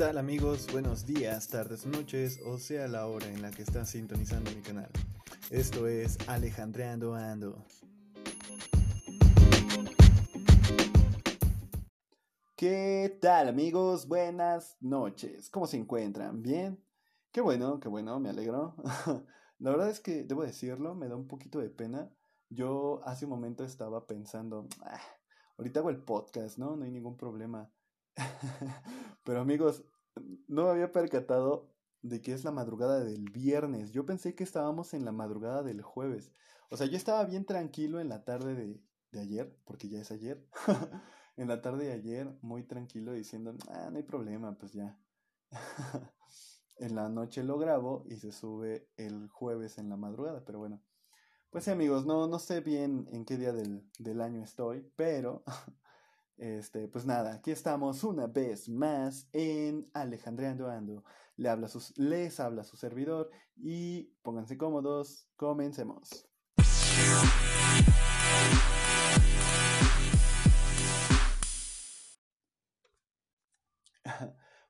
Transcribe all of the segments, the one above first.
tal amigos? Buenos días, tardes, noches, o sea la hora en la que estás sintonizando mi canal. Esto es Alejandreando Ando. ¿Qué tal amigos? Buenas noches. ¿Cómo se encuentran? ¿Bien? Qué bueno, qué bueno, me alegro. la verdad es que, debo decirlo, me da un poquito de pena. Yo hace un momento estaba pensando, ah, ahorita hago el podcast, ¿no? No hay ningún problema. Pero amigos, no me había percatado de que es la madrugada del viernes. Yo pensé que estábamos en la madrugada del jueves. O sea, yo estaba bien tranquilo en la tarde de, de ayer, porque ya es ayer. en la tarde de ayer, muy tranquilo, diciendo, ah, no hay problema, pues ya. en la noche lo grabo y se sube el jueves en la madrugada, pero bueno. Pues sí, amigos, no, no sé bien en qué día del, del año estoy, pero este, pues nada, aquí estamos una vez más en Alejandreando Ando. Le habla sus, les habla su servidor y pónganse cómodos, comencemos.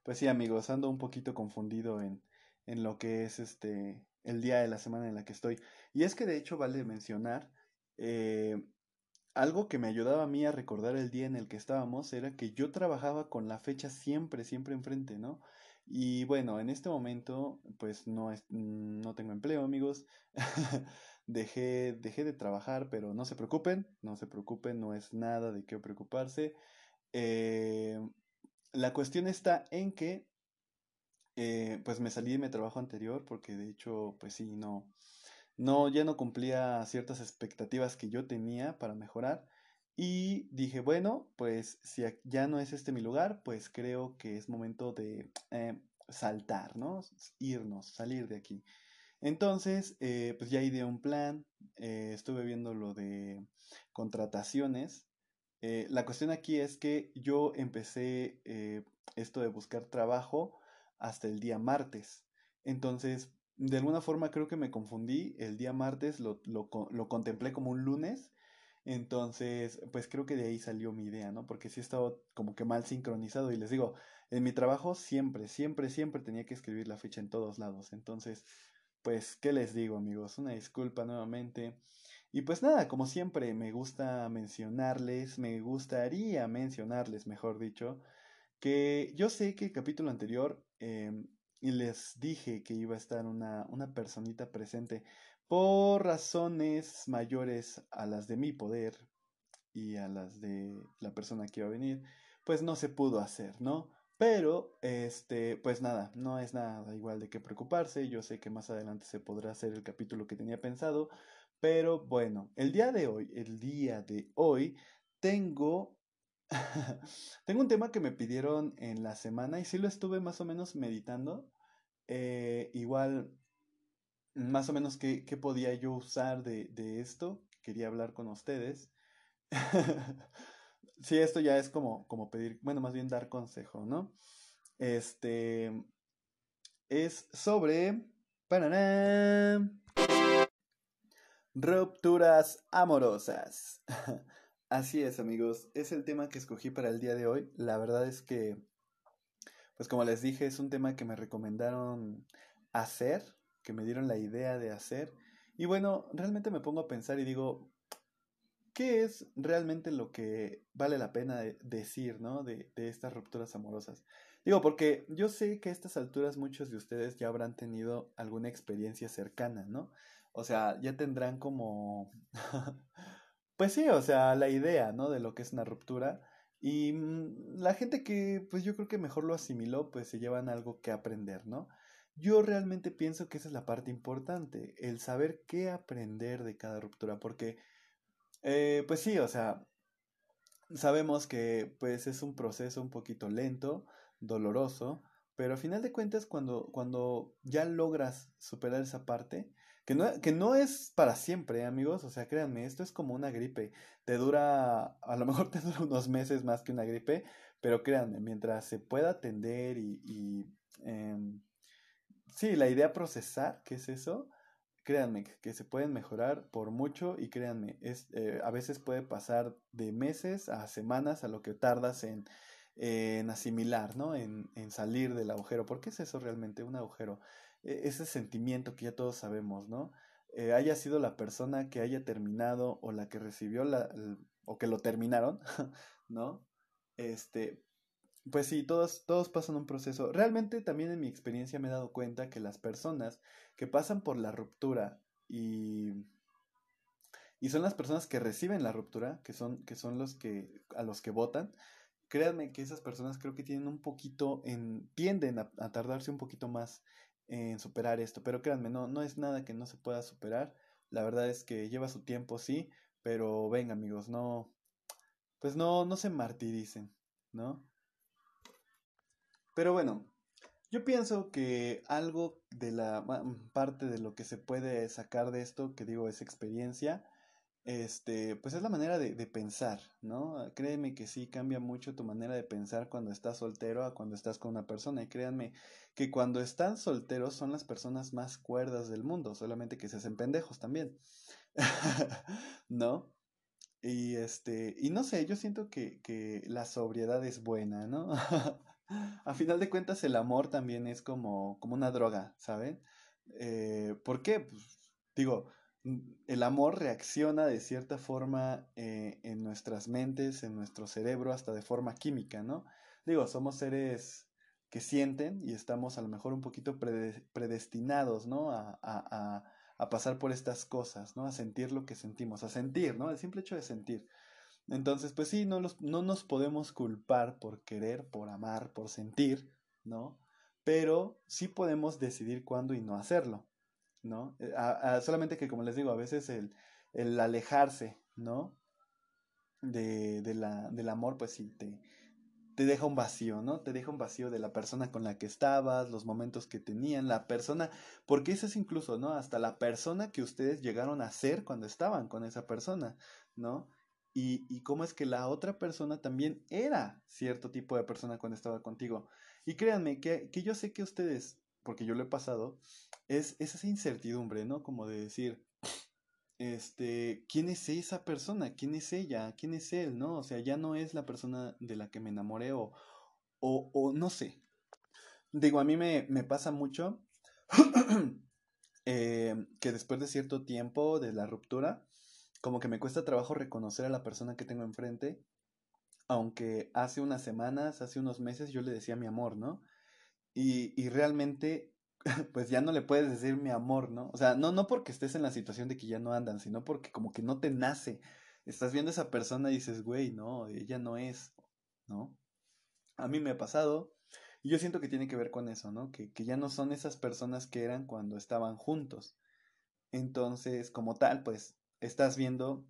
Pues sí, amigos, ando un poquito confundido en, en lo que es este el día de la semana en la que estoy. Y es que de hecho vale mencionar, eh, algo que me ayudaba a mí a recordar el día en el que estábamos era que yo trabajaba con la fecha siempre, siempre enfrente, ¿no? Y bueno, en este momento, pues no, es, no tengo empleo, amigos. dejé, dejé de trabajar, pero no se preocupen, no se preocupen, no es nada de qué preocuparse. Eh, la cuestión está en que, eh, pues me salí de mi trabajo anterior porque de hecho, pues sí, no, no, ya no cumplía ciertas expectativas que yo tenía para mejorar. Y dije, bueno, pues si ya no es este mi lugar, pues creo que es momento de eh, saltar, ¿no? Irnos, salir de aquí. Entonces, eh, pues ya ideé un plan, eh, estuve viendo lo de contrataciones. la cuestión aquí es que yo empecé esto de buscar trabajo hasta el día martes. Entonces, de alguna forma creo que me confundí. El día martes lo, lo, lo, contemplé como un lunes. Entonces, pues creo que de ahí salió mi idea, ¿no? Porque sí he estado como que mal sincronizado. Y les digo, en mi trabajo siempre, siempre, siempre tenía que escribir la fecha en todos lados. Entonces, pues, ¿qué les digo, amigos? Una disculpa nuevamente. Y pues nada, como siempre, me gusta mencionarles, me gustaría mencionarles, mejor dicho, que yo sé que el capítulo anterior eh, y les dije que iba a estar una, una personita presente por razones mayores a las de mi poder y a las de la persona que iba a venir, pues no se pudo hacer, ¿no? Pero, este, pues nada, no es nada igual de qué preocuparse. Yo sé que más adelante se podrá hacer el capítulo que tenía pensado. Pero bueno, el día de hoy, el día de hoy, tengo Tengo un tema que me pidieron en la semana y sí lo estuve más o menos meditando. Eh, igual, más o menos qué, qué podía yo usar de, de, esto. Quería hablar con ustedes. sí, esto ya es como, como pedir, bueno, más bien dar consejo, ¿no? Este es sobre... Rupturas amorosas. Así es, amigos. Es el tema que escogí para el día de hoy. La verdad es que, pues como les dije, es un tema que me recomendaron hacer, que me dieron la idea de hacer. Y bueno, realmente me pongo a pensar y digo, ¿qué es realmente lo que vale la pena decir, ¿no? De, estas rupturas amorosas. Digo, porque yo sé que a estas alturas muchos de ustedes ya habrán tenido alguna experiencia cercana, ¿no? O sea, ya tendrán como Pues sí, o sea, la idea, ¿no? De lo que es una ruptura. Y mm, la gente que, pues yo creo que mejor lo asimiló, pues se llevan algo que aprender, ¿no? Yo realmente pienso que esa es la parte importante, el saber qué aprender de cada ruptura, porque, eh, pues sí, o sea, sabemos que pues es un proceso un poquito lento, doloroso, pero a final de cuentas cuando, cuando ya logras superar esa parte, que no, que no es para siempre, amigos. O sea, créanme, esto es como una gripe. Te dura, a lo mejor te dura unos meses más que una gripe, pero créanme, mientras se pueda atender y, y em, sí, la idea procesar, ¿qué es eso? Créanme que se pueden mejorar por mucho y créanme, es, eh, a veces puede pasar de meses a semanas a lo que tardas en, en asimilar, ¿no? En, en salir del agujero. ¿Por qué es eso realmente un agujero? E, ese sentimiento que ya todos sabemos, ¿no? Eh, haya sido la persona que haya terminado o la que recibió la, o que lo terminaron, ¿no? Este, pues sí, todos, todos pasan un proceso. Realmente también en mi experiencia me he dado cuenta que las personas que pasan por la ruptura y, y son las personas que reciben la ruptura, que son, que son los que, a los que votan, créanme que esas personas creo que tienen un poquito, en, tienden a tardarse un poquito más en superar esto. Pero créanme, no, no es nada que no se pueda superar. La verdad es que lleva su tiempo, sí, pero venga amigos, no, pues no, no se martiricen, ¿no? Pero bueno, yo pienso que algo de la parte de lo que se puede sacar de esto, que digo es experiencia, este, pues es la manera de, pensar, ¿no? Créeme que sí cambia mucho tu manera de pensar cuando estás soltero a cuando estás con una persona. Y créanme que cuando están solteros son las personas más cuerdas del mundo, solamente que se hacen pendejos también. ¿No? Y este, y no sé, yo siento que, que la sobriedad es buena, ¿no? a final de cuentas, el amor también es como, como una droga, ¿saben? Eh, ¿Por qué? Pues, digo, el amor reacciona de cierta forma eh, en nuestras mentes, en nuestro cerebro, hasta de forma química, ¿no? Digo, somos seres que sienten y estamos a lo mejor un poquito predestinados, ¿no? A, a, a, pasar por estas cosas, ¿no? A sentir lo que sentimos, a sentir, ¿no? El simple hecho de sentir. Entonces, pues sí, no, los, no nos podemos culpar por querer, por amar, por sentir, ¿no? Pero sí podemos decidir cuándo y no hacerlo. ¿No? Eh, solamente que, como les digo, a veces el, el alejarse, ¿no? De, de la, del amor, pues sí, te, te deja un vacío, ¿no? Te deja un vacío de la persona con la que estabas, los momentos que tenían, la persona, porque eso es incluso, ¿no? Hasta la persona que ustedes llegaron a ser cuando estaban con esa persona, ¿no? Y, y cómo es que la otra persona también era cierto tipo de persona cuando estaba contigo. Y créanme que, que yo sé que ustedes porque yo lo he pasado, es, esa incertidumbre, ¿no? Como de decir, este, ¿quién es esa persona? ¿Quién es ella? ¿Quién es él? ¿No? O sea, ya no es la persona de la que me enamoré o, o, no sé. Digo, a mí me, me pasa mucho eh, que después de cierto tiempo de la ruptura, como que me cuesta trabajo reconocer a la persona que tengo enfrente, aunque hace unas semanas, hace unos meses yo le decía mi amor, ¿no? Y, y realmente, pues ya no le puedes decir mi amor, ¿no? O sea, no, no porque estés en la situación de que ya no andan, sino porque como que no te nace. Estás viendo a esa persona y dices, güey, no, ella no es, ¿no? A mí me ha pasado. Y yo siento que tiene que ver con eso, ¿no? Que, que ya no son esas personas que eran cuando estaban juntos. Entonces, como tal, pues, estás viendo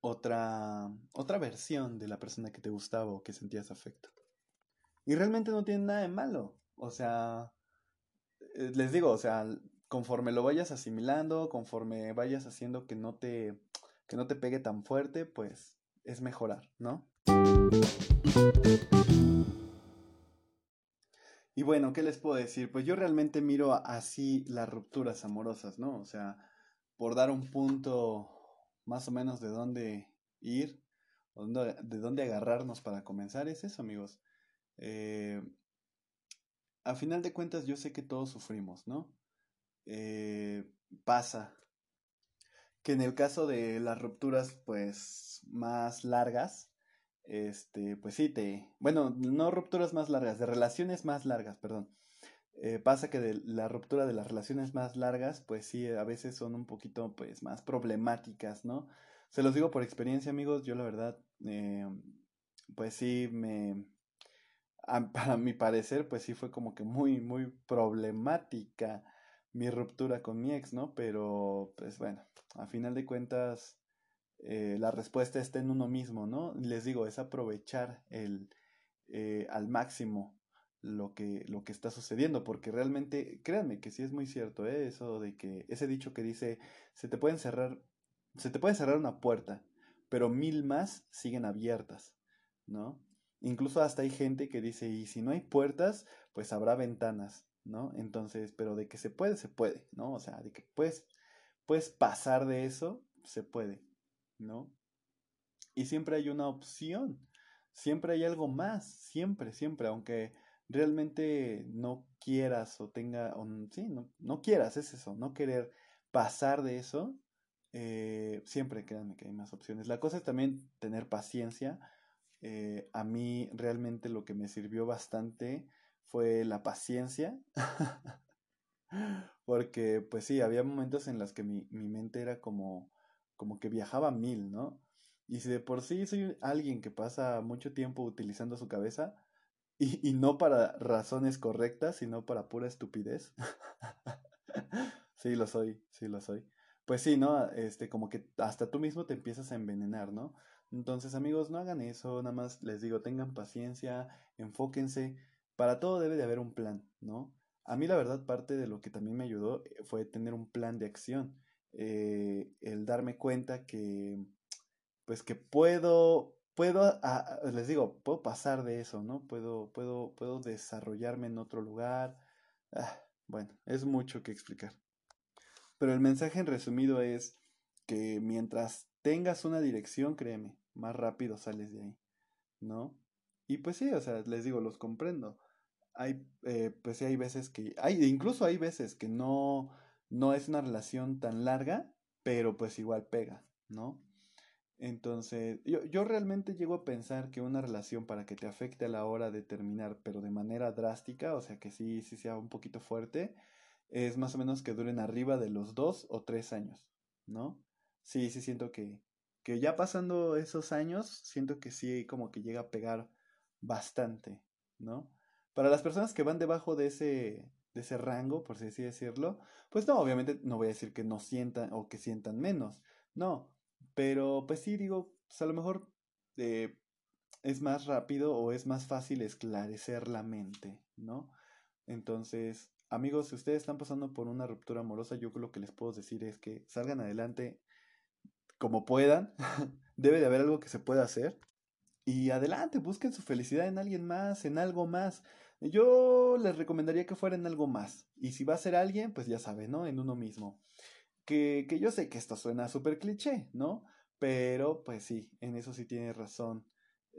otra, otra versión de la persona que te gustaba o que sentías afecto. Y realmente no tiene nada de malo. O sea, eh, les digo, o sea, conforme lo vayas asimilando, conforme vayas haciendo que no te, que no te pegue tan fuerte, pues es mejorar, ¿no? Y bueno, ¿qué les puedo decir? Pues yo realmente miro así las rupturas amorosas, ¿no? O sea, por dar un punto más o menos de dónde ir, de dónde agarrarnos para comenzar, es eso, amigos. Eh, a final de cuentas yo sé que todos sufrimos, ¿no? Eh, pasa que en el caso de las rupturas pues más largas, este, pues sí te, bueno, no rupturas más largas, de relaciones más largas, perdón. Eh, pasa que de la ruptura de las relaciones más largas, pues sí, a veces son un poquito pues más problemáticas, ¿no? Se los digo por experiencia, amigos, yo la verdad, pues sí, me, para mi parecer, pues sí fue como que muy, muy problemática mi ruptura con mi ex, ¿no? Pero, pues bueno, a final de cuentas, eh, la respuesta está en uno mismo, ¿no? Les digo, es aprovechar el, eh, al máximo lo que, lo que está sucediendo, porque realmente, créanme que sí es muy cierto, ¿eh? Eso de que, ese dicho que dice, se te pueden cerrar, se te puede cerrar una puerta, pero mil más siguen abiertas, ¿no? Incluso hasta hay gente que dice, y si no hay puertas, pues habrá ventanas, ¿no? Entonces, pero de que se puede, se puede, ¿no? O sea, de que puedes, puedes pasar de eso, se puede, ¿no? Y siempre hay una opción siempre hay algo más, siempre, siempre, aunque realmente no quieras o tenga, o, sí, no, no quieras, es eso, no querer pasar de eso, eh, siempre créanme que hay más opciones. La cosa es también tener paciencia. Eh, a mí realmente lo que me sirvió bastante fue la paciencia. Porque pues sí, había momentos en los que mi, mi mente era como, como que viajaba mil, ¿no? Y si de por sí soy alguien que pasa mucho tiempo utilizando su cabeza, y, y no para razones correctas, sino para pura estupidez. sí, lo soy, sí, lo soy. Pues sí, ¿no? Este, como que hasta tú mismo te empiezas a envenenar, ¿no? Entonces, amigos, no hagan eso, nada más les digo, tengan paciencia, enfóquense. Para todo debe de haber un plan, ¿no? A mí la verdad parte de lo que también me ayudó eh, fue tener un plan de acción. Eh, el darme cuenta que, pues que puedo, puedo, les digo, puedo pasar de eso, ¿no? Puedo, puedo, puedo desarrollarme en otro lugar. Ah, bueno, es mucho que explicar. Pero el mensaje en resumido es que mientras tengas una dirección, créeme, más rápido sales de ahí, ¿no? Y pues sí, o sea, les digo, los comprendo. Hay, eh, pues sí, hay veces que, hay, incluso hay veces que no, no es una relación tan larga, pero pues igual pega, ¿no? Entonces, yo, yo realmente llego a pensar que una relación para que te afecte a la hora de terminar, pero de manera drástica, o sea, que sí, sí sea un poquito fuerte, es más o menos que duren arriba de los dos o tres años, ¿no? Sí, sí siento que, que ya pasando esos años, siento que sí como que llega a pegar bastante, ¿no? Para las personas que van debajo de ese, de ese rango, por así decirlo, pues no, obviamente no voy a decir que no sientan o que sientan menos, no, pero pues sí digo, pues a lo mejor eh, es más rápido o es más fácil esclarecer la mente, ¿no? Entonces, amigos, si ustedes están pasando por una ruptura amorosa, yo lo que les puedo decir es que salgan adelante como puedan. Debe de haber algo que se pueda hacer. Y adelante, busquen su felicidad en alguien más, en algo más. Yo les recomendaría que fuera en algo más. Y si va a ser alguien, pues ya sabe, ¿no? En uno mismo. Que, que yo sé que esto suena súper cliché, ¿no? Pero pues sí, en eso sí tiene razón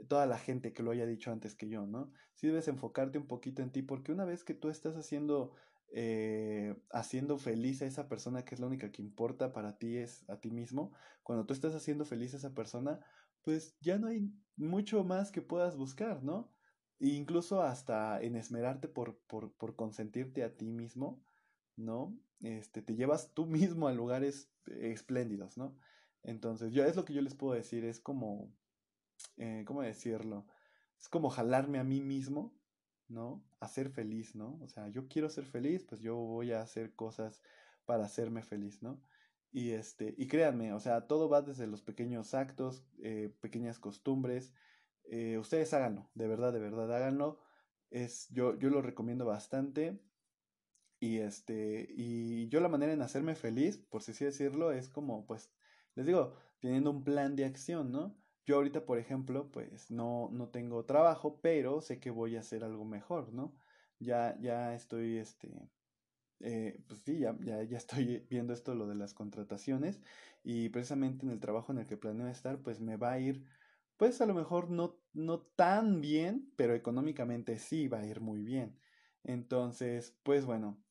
toda la gente que lo haya dicho antes que yo, ¿no? Sí debes enfocarte un poquito en ti, porque una vez que tú estás haciendo, eh, haciendo feliz a esa persona que es la única que importa para ti es a ti mismo, cuando tú estás haciendo feliz a esa persona, pues ya no hay mucho más que puedas buscar, ¿no? E incluso hasta en esmerarte por, por, por consentirte a ti mismo, ¿no? Este, te llevas tú mismo a lugares espléndidos, ¿no? Entonces, yo es lo que yo les puedo decir, es como, eh, ¿cómo decirlo? Es como jalarme a mí mismo, ¿no? A ser feliz, ¿no? O sea, yo quiero ser feliz, pues yo voy a hacer cosas para hacerme feliz, ¿no? Y este, y créanme, o sea, todo va desde los pequeños actos, eh, pequeñas costumbres. Eh, ustedes háganlo, de verdad, de verdad, háganlo. Es, yo, yo lo recomiendo bastante. Y este, y yo la manera en hacerme feliz, por si así decirlo, es como, pues, les digo, teniendo un plan de acción, ¿no? Yo ahorita, por ejemplo, pues no, no tengo trabajo, pero sé que voy a hacer algo mejor, ¿no? Ya, ya estoy, este, eh, pues sí, ya, ya, ya estoy viendo esto, lo de las contrataciones, y precisamente en el trabajo en el que planeo estar, pues me va a ir, pues a lo mejor no, no tan bien, pero económicamente sí va a ir muy bien. Entonces, pues bueno,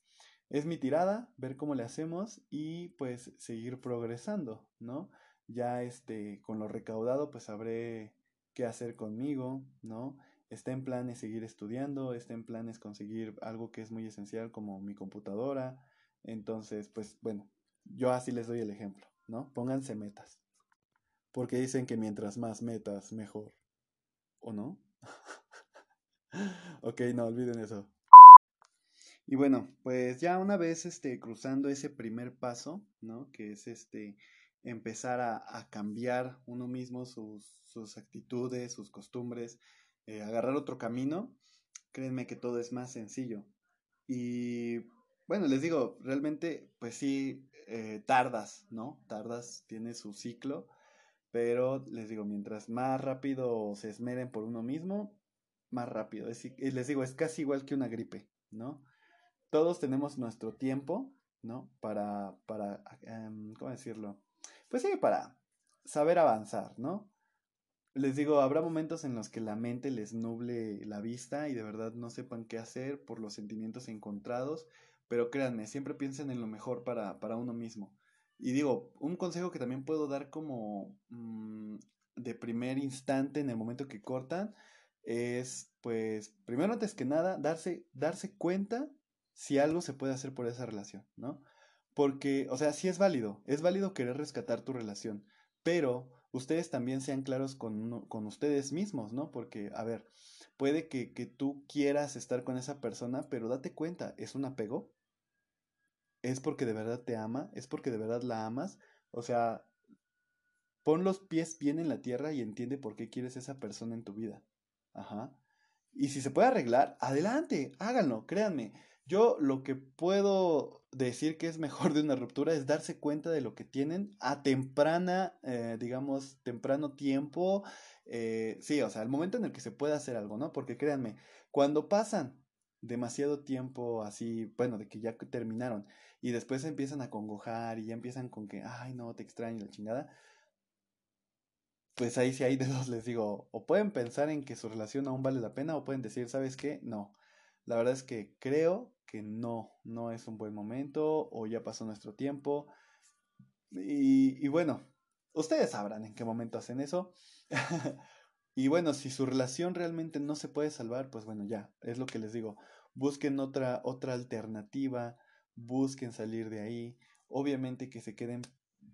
es mi tirada, ver cómo le hacemos y pues seguir progresando, ¿no? Ya este, con lo recaudado, pues sabré qué hacer conmigo, ¿no? Está en planes seguir estudiando, está en planes conseguir algo que es muy esencial como mi computadora. Entonces, pues bueno, yo así les doy el ejemplo, ¿no? Pónganse metas. Porque dicen que mientras más metas, mejor. ¿O no? ok, no olviden eso. Y bueno, pues ya una vez este, cruzando ese primer paso, ¿no? Que es este empezar a, cambiar uno mismo sus, sus actitudes, sus costumbres, eh, agarrar otro camino, créanme que todo es más sencillo. Y bueno, les digo, realmente, pues sí, eh, tardas, ¿no? Tardas, tiene su ciclo, pero les digo, mientras más rápido se esmeren por uno mismo, más rápido. les digo, es casi igual que una gripe, ¿no? Todos tenemos nuestro tiempo, ¿no? Para, para, em, ¿cómo decirlo? Pues sí, para saber avanzar, ¿no? les digo, habrá momentos en los que la mente les nuble la vista y de verdad no sepan qué hacer por los sentimientos encontrados, pero créanme, siempre piensen en lo mejor para, para uno mismo. Y digo, un consejo que también puedo dar como mm, de primer instante en el momento que cortan es, pues, primero antes que nada, darse, darse cuenta si algo se puede hacer por esa relación, ¿no? Porque, o sea, sí es válido, es válido querer rescatar tu relación, pero ustedes también sean claros con, con ustedes mismos, ¿no? Porque, a ver, puede que, que tú quieras estar con esa persona, pero date cuenta, ¿es un apego? ¿Es porque de verdad te ama? ¿Es porque de verdad la amas? O sea, pon los pies bien en la tierra y entiende por qué quieres esa persona en tu vida. Ajá. Y si se puede arreglar, adelante, háganlo, créanme. Yo lo que puedo decir que es mejor de una ruptura es darse cuenta de lo que tienen a temprana, eh, digamos, temprano tiempo. Eh, sí, o sea, el momento en el que se puede hacer algo, ¿no? Porque créanme, cuando pasan demasiado tiempo así, bueno, de que ya terminaron y después empiezan a congojar y ya empiezan con que, ay, no, te extraño la chingada, pues ahí sí hay de dos, les digo, o pueden pensar en que su relación aún vale la pena o pueden decir, ¿sabes qué? No. La verdad es que creo que no, no es un buen momento o ya pasó nuestro tiempo. Y, y bueno, ustedes sabrán en qué momento hacen eso. y bueno, si su relación realmente no se puede salvar, pues bueno, ya, es lo que les digo. Busquen otra, otra alternativa, busquen salir de ahí. Obviamente que se queden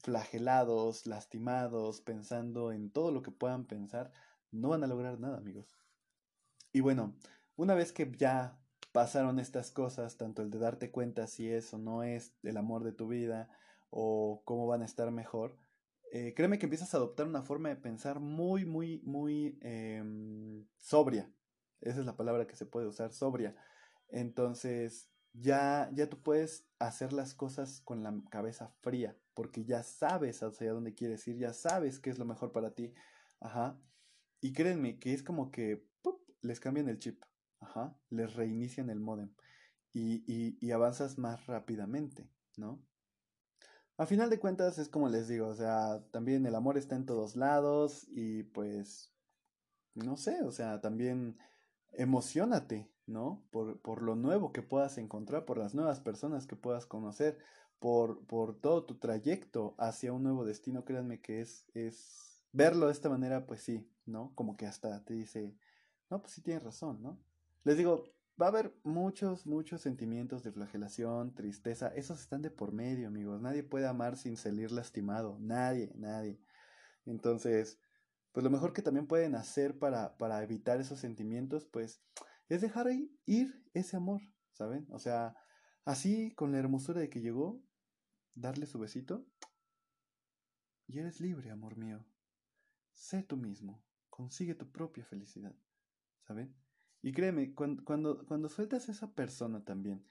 flagelados, lastimados, pensando en todo lo que puedan pensar, no van a lograr nada, amigos. Y bueno, una vez que ya pasaron estas cosas, tanto el de darte cuenta si es o no es el amor de tu vida o cómo van a estar mejor, eh, créeme que empiezas a adoptar una forma de pensar muy, muy, muy em, sobria. Esa es la palabra que se puede usar, sobria. Entonces, ya, ya tú puedes hacer las cosas con la cabeza fría, porque ya sabes hacia dónde quieres ir, ya sabes qué es lo mejor para ti. Ajá. Y créanme que es como que les cambian el chip. Ajá. Les reinician el modem. Y, y, avanzas más rápidamente, ¿no? A final de cuentas es como les digo, o sea, también el amor está en todos lados y pues, no sé, o sea, también emocionate, ¿no? Por, por lo nuevo que puedas encontrar, por las nuevas personas que puedas conocer, por, por todo tu trayecto hacia un nuevo destino, créanme que es, es verlo de esta manera, pues sí, ¿no? Como que hasta te dice, no, pues sí tienes razón, ¿no? Les digo, va a haber muchos, muchos sentimientos de flagelación, tristeza, esos están de por medio, amigos, nadie puede amar sin salir lastimado, nadie, nadie. Entonces, pues lo mejor que también pueden hacer para, para evitar esos sentimientos, pues es dejar ir ese amor, ¿saben? O sea, así con la hermosura de que llegó, darle su besito. Y eres libre, amor mío. Sé tú mismo, consigue tu propia felicidad, ¿saben? Y créeme, cuando, cuando, cuando sueltas a esa persona también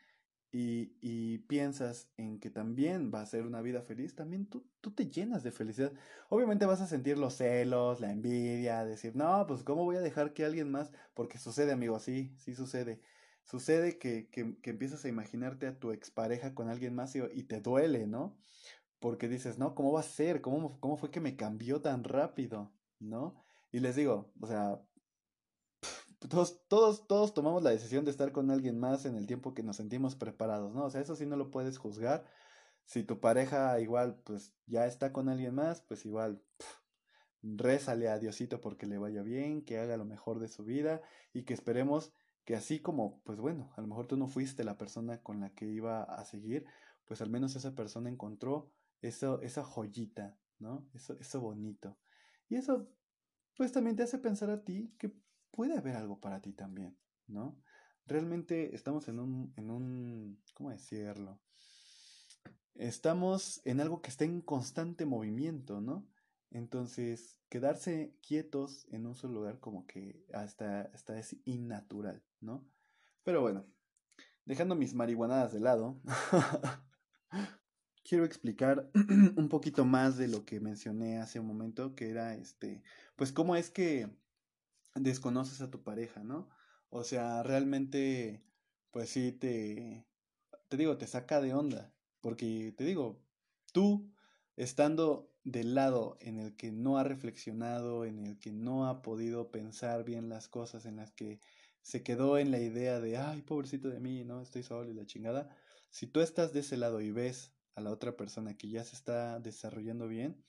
y, y, piensas en que también va a ser una vida feliz, también tú, tú te llenas de felicidad. Obviamente vas a sentir los celos, la envidia, decir, no, pues ¿cómo voy a dejar que alguien más? Porque sucede, amigo, sí, sí sucede. Sucede que, que, que empiezas a imaginarte a tu expareja con alguien más y, y, te duele, ¿no? Porque dices, no, ¿cómo va a ser? ¿Cómo, ¿Cómo fue que me cambió tan rápido? ¿No? Y les digo, o sea, todos, todos, todos tomamos la decisión de estar con alguien más en el tiempo que nos sentimos preparados, ¿no? O sea, eso sí no lo puedes juzgar. Si tu pareja igual, pues ya está con alguien más, pues igual, rézale a Diosito porque le vaya bien, que haga lo mejor de su vida y que esperemos que así como, pues bueno, a lo mejor tú no fuiste la persona con la que iba a seguir, pues al menos esa persona encontró eso, esa joyita, ¿no? Eso, eso bonito. Y eso, pues también te hace pensar a ti que puede haber algo para ti también, ¿no? Realmente estamos en un, en un, ¿cómo decirlo? Estamos en algo que está en constante movimiento, ¿no? Entonces, quedarse quietos en un solo lugar como que hasta, hasta es innatural, ¿no? Pero bueno, dejando mis marihuanadas de lado, quiero explicar un poquito más de lo que mencioné hace un momento, que era este, pues cómo es que desconoces a tu pareja, ¿no? O sea, realmente, pues sí, te, te digo, te saca de onda, porque te digo, tú estando del lado en el que no ha reflexionado, en el que no ha podido pensar bien las cosas, en las que se quedó en la idea de, ay, pobrecito de mí, no, estoy solo y la chingada, si tú estás de ese lado y ves a la otra persona que ya se está desarrollando bien,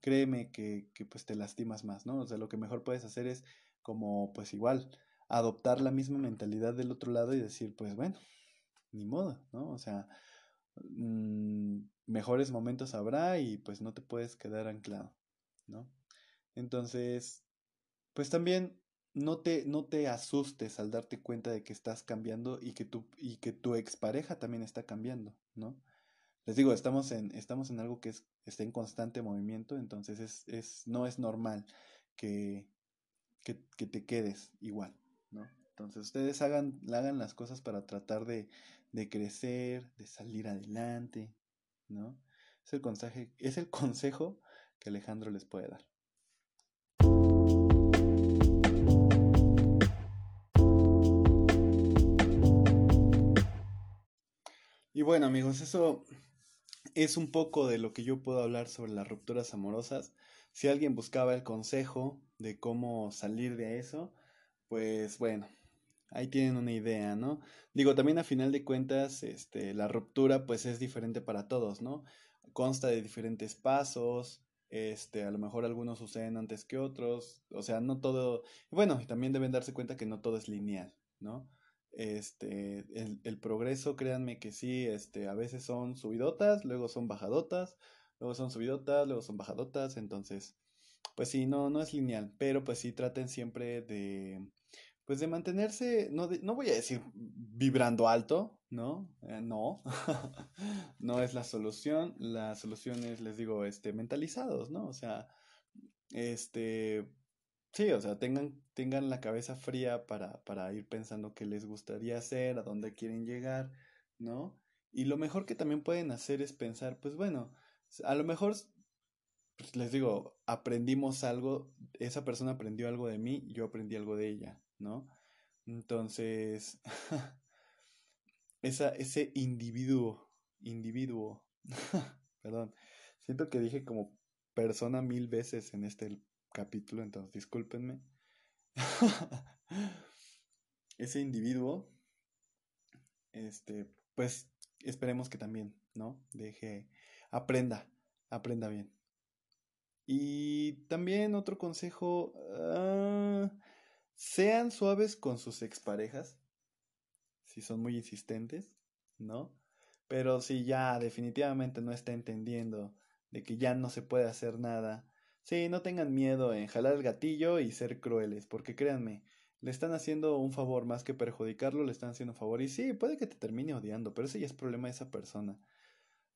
créeme que, que pues te lastimas más, ¿no? O sea, lo que mejor puedes hacer es como pues igual adoptar la misma mentalidad del otro lado y decir, pues bueno, ni modo, ¿no? O sea, mmm, mejores momentos habrá y pues no te puedes quedar anclado, ¿no? Entonces, pues también no te, no te asustes al darte cuenta de que estás cambiando y que tu, y que tu expareja también está cambiando, ¿no? Les digo, estamos en, estamos en algo que es, está en constante movimiento, entonces es, es, no es normal que, que, te quedes igual, ¿no? Entonces ustedes hagan, hagan las cosas para tratar de, de crecer, de salir adelante, ¿no? Es el, consejo, es el consejo que Alejandro les puede dar. Y bueno amigos, eso es un poco de lo que yo puedo hablar sobre las rupturas amorosas. Si alguien buscaba el consejo de cómo salir de eso, pues bueno, ahí tienen una idea, ¿no? Digo, también a final de cuentas, este, la ruptura pues es diferente para todos, ¿no? Consta de diferentes pasos, este, a lo mejor algunos suceden antes que otros, o sea, no todo, bueno, y también deben darse cuenta que no todo es lineal, ¿no? Este, el, el progreso, créanme que sí, este, a veces son subidotas, luego son bajadotas, luego son subidotas, luego son bajadotas, entonces, pues sí, no, no es lineal, pero pues sí traten siempre de, pues de mantenerse, no, no voy a decir vibrando alto, ¿no? Eh, no, no es la solución, la solución es, les digo, este, mentalizados, ¿no? O sea, este, sí, o sea, tengan, tengan la cabeza fría para, para ir pensando qué les gustaría hacer, a dónde quieren llegar, ¿no? Y lo mejor que también pueden hacer es pensar, pues bueno, a lo mejor pues les digo, aprendimos algo, esa persona aprendió algo de mí, yo aprendí algo de ella, ¿no? Entonces, esa, ese individuo, individuo, perdón, siento que dije como persona mil veces en este capítulo, entonces discúlpenme. ese individuo, este, pues esperemos que también, ¿no? Deje, aprenda, aprenda bien. Y también otro consejo, uh, sean suaves con sus exparejas, si son muy insistentes, ¿no? Pero si ya definitivamente no está entendiendo de que ya no se puede hacer nada, sí, no tengan miedo en jalar el gatillo y ser crueles, porque créanme, le están haciendo un favor más que perjudicarlo, le están haciendo un favor. Y sí, puede que te termine odiando, pero ese ya es problema de esa persona,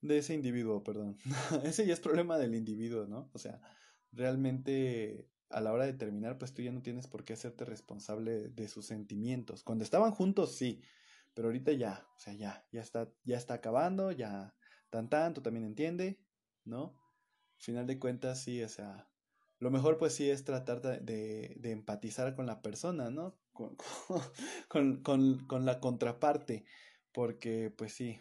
de ese individuo, perdón. ese ya es problema del individuo, ¿no? O sea, realmente a la hora de terminar, pues tú ya no tienes por qué hacerte responsable de sus sentimientos. Cuando estaban juntos, sí, pero ahorita ya, o sea, ya, ya está, ya está acabando, ya tan tanto también entiende, ¿no? Al final de cuentas, sí, o sea, lo mejor pues sí es tratar de, de, empatizar con la persona, ¿no? Con, con, con, con la contraparte, porque pues sí,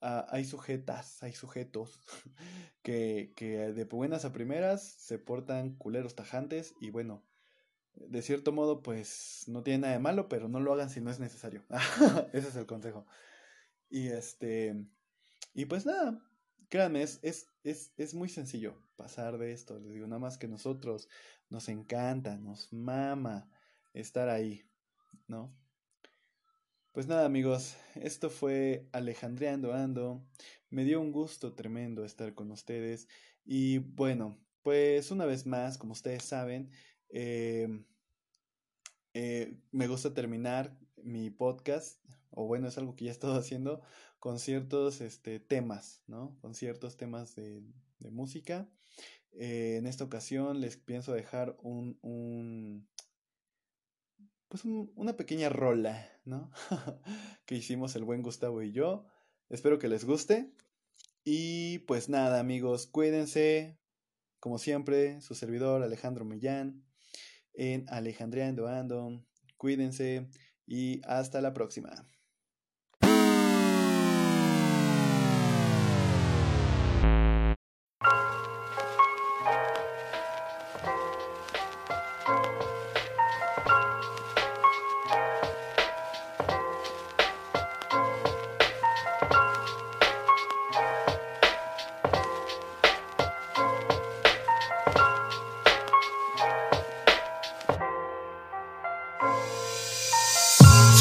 hay sujetas, hay sujetos que, que de buenas a primeras se portan culeros tajantes y bueno, de cierto modo pues no tiene nada de malo, pero no lo hagan si no es necesario. Ese es el consejo. Y este, y pues nada, créanme, es, es, es, es muy sencillo pasar de esto. Les digo, nada más que nosotros nos encanta, nos mama estar ahí, ¿no? Pues nada amigos, esto fue Alejandriando Ando. Me dio un gusto tremendo estar con ustedes. Y bueno, pues una vez más, como ustedes saben, em, eh, me gusta terminar mi podcast, o bueno, es algo que ya he estado haciendo, con ciertos este, temas, ¿no? Con ciertos temas de, música. Eh, en esta ocasión les pienso dejar un, un pues una pequeña rola, ¿no? que hicimos el buen Gustavo y yo. Espero que les guste. Y pues nada, amigos, cuídense. Como siempre, su servidor Alejandro Millán en Alejandría Ando. Cuídense y hasta la próxima.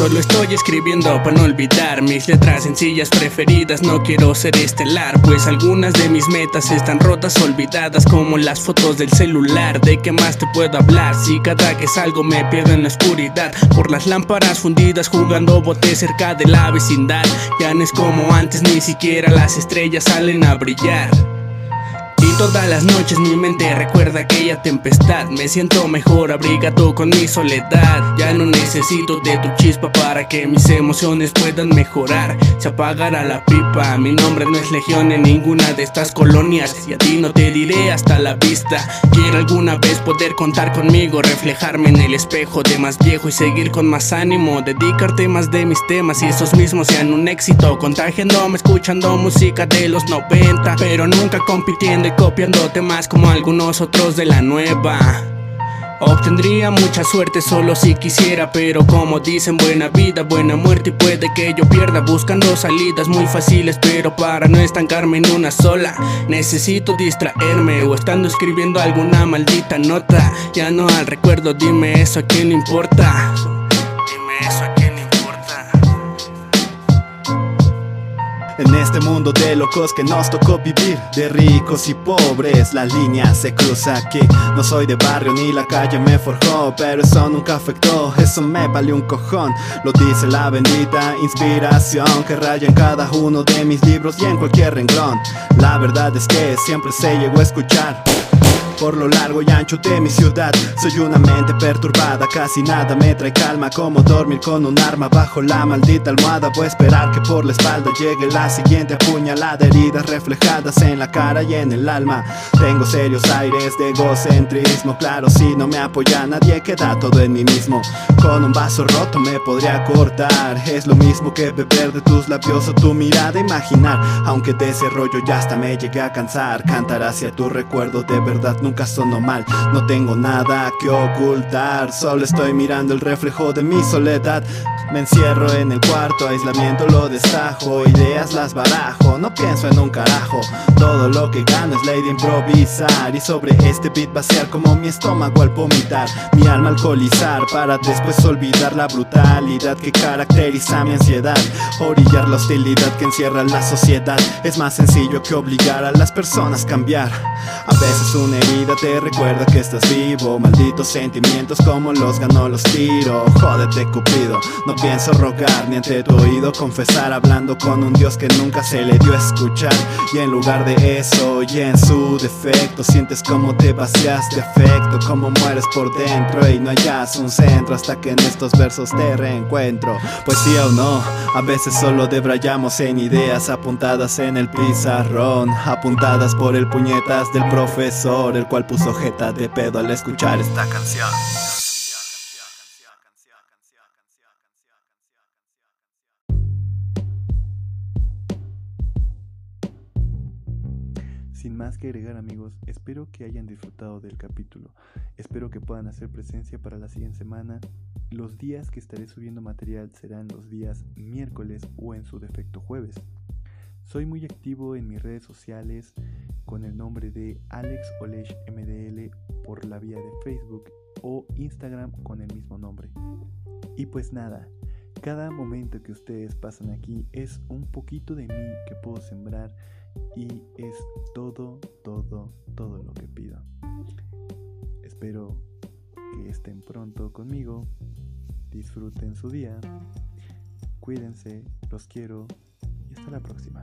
Solo estoy escribiendo para no olvidar mis letras sencillas preferidas. No quiero ser estelar, pues algunas de mis metas están rotas, olvidadas como las fotos del celular. ¿De qué más te puedo hablar? Si cada que salgo me pierdo en la oscuridad por las lámparas fundidas jugando bote cerca de la vecindad. Ya no es como antes, ni siquiera las estrellas salen a brillar. Y todas las noches mi mente recuerda aquella tempestad. Me siento mejor abrigado con mi soledad. Ya no necesito de tu chispa para que mis emociones puedan mejorar. Se apagará la pipa, mi nombre no es legión en ninguna de estas colonias. Y a ti no te diré hasta la vista. Quiero alguna vez poder contar conmigo Reflejarme en el espejo de más viejo y seguir con más ánimo. Dedicarte más de mis temas y esos mismos sean un éxito. Contagiándome escuchando música de los 90 Pero nunca compitiendo copiando temas como algunos otros de la nueva. Obtendría mucha suerte solo si quisiera, pero como dicen, buena vida, buena muerte y puede que yo pierda buscando salidas muy fáciles, pero para no estancarme en una sola, necesito distraerme o estando escribiendo alguna maldita nota. Ya no al recuerdo, dime eso a quién le importa. Dime eso a En este mundo de locos que nos tocó vivir, de ricos y pobres, la línea se cruza aquí. No soy de barrio ni la calle me forjó, pero eso nunca afectó, eso me valió un cojón. Lo dice la bendita inspiración que raya en cada uno de mis libros y en cualquier renglón. La verdad es que siempre se llegó a escuchar por lo largo y ancho de mi ciudad. Soy una mente perturbada, casi nada me trae calma. Como dormir con un arma bajo la maldita almohada. Voy a esperar que por la espalda llegue la siguiente apuñalada. Heridas reflejadas en la cara y en el alma. Tengo serios aires de egocentrismo. Claro, si no me apoya nadie, queda todo en mí mismo. Con un vaso roto me podría cortar. Es lo mismo que beber de tus labios o tu mirada. Imaginar, aunque de ese rollo ya hasta me llegué a cansar. Cantar hacia tu recuerdo de verdad nunca nunca sonó. No tengo nada que ocultar, solo estoy mirando el reflejo de mi soledad. Me encierro en el cuarto, aislamiento lo destajo, ideas las barajo, no pienso en un carajo. Todo lo que gano es ley de improvisar y sobre este beat vaciar como mi estómago al vomitar, mi alma alcoholizar para después olvidar la brutalidad que caracteriza mi ansiedad, orillar la hostilidad que encierra la sociedad. Es más sencillo que obligar a las personas a cambiar. A veces una herida te recuerda que estás vivo. Malditos sentimientos como los ganó los tiros Jódete Cupido, no pienso rogar ni ante tu oído confesar Hablando con un Dios que nunca se le dio a escuchar. Y en lugar de eso y en su defecto Sientes como te vacías de afecto Como mueres por dentro y no hallas un centro Hasta que en estos versos te reencuentro. Sí o no, a veces solo debrayamos en ideas Apuntadas en el pizarrón Apuntadas por el puñetas del profesor El cual puso jeta de pedo al escuchar esta canción. Sin más que agregar amigos, espero que hayan disfrutado del capítulo. Espero que puedan hacer presencia para la siguiente semana. Los días que estaré subiendo material serán los días miércoles o en su defecto jueves. Soy muy activo en mis redes sociales con el nombre de Alex Olesh MDL por la vía de Facebook o Instagram con el mismo nombre. Y pues nada, cada momento que ustedes pasan aquí es un poquito de mí que puedo sembrar y es todo, todo, todo lo que pido. Espero que estén pronto conmigo, disfruten su día, cuídense, los quiero y hasta la próxima.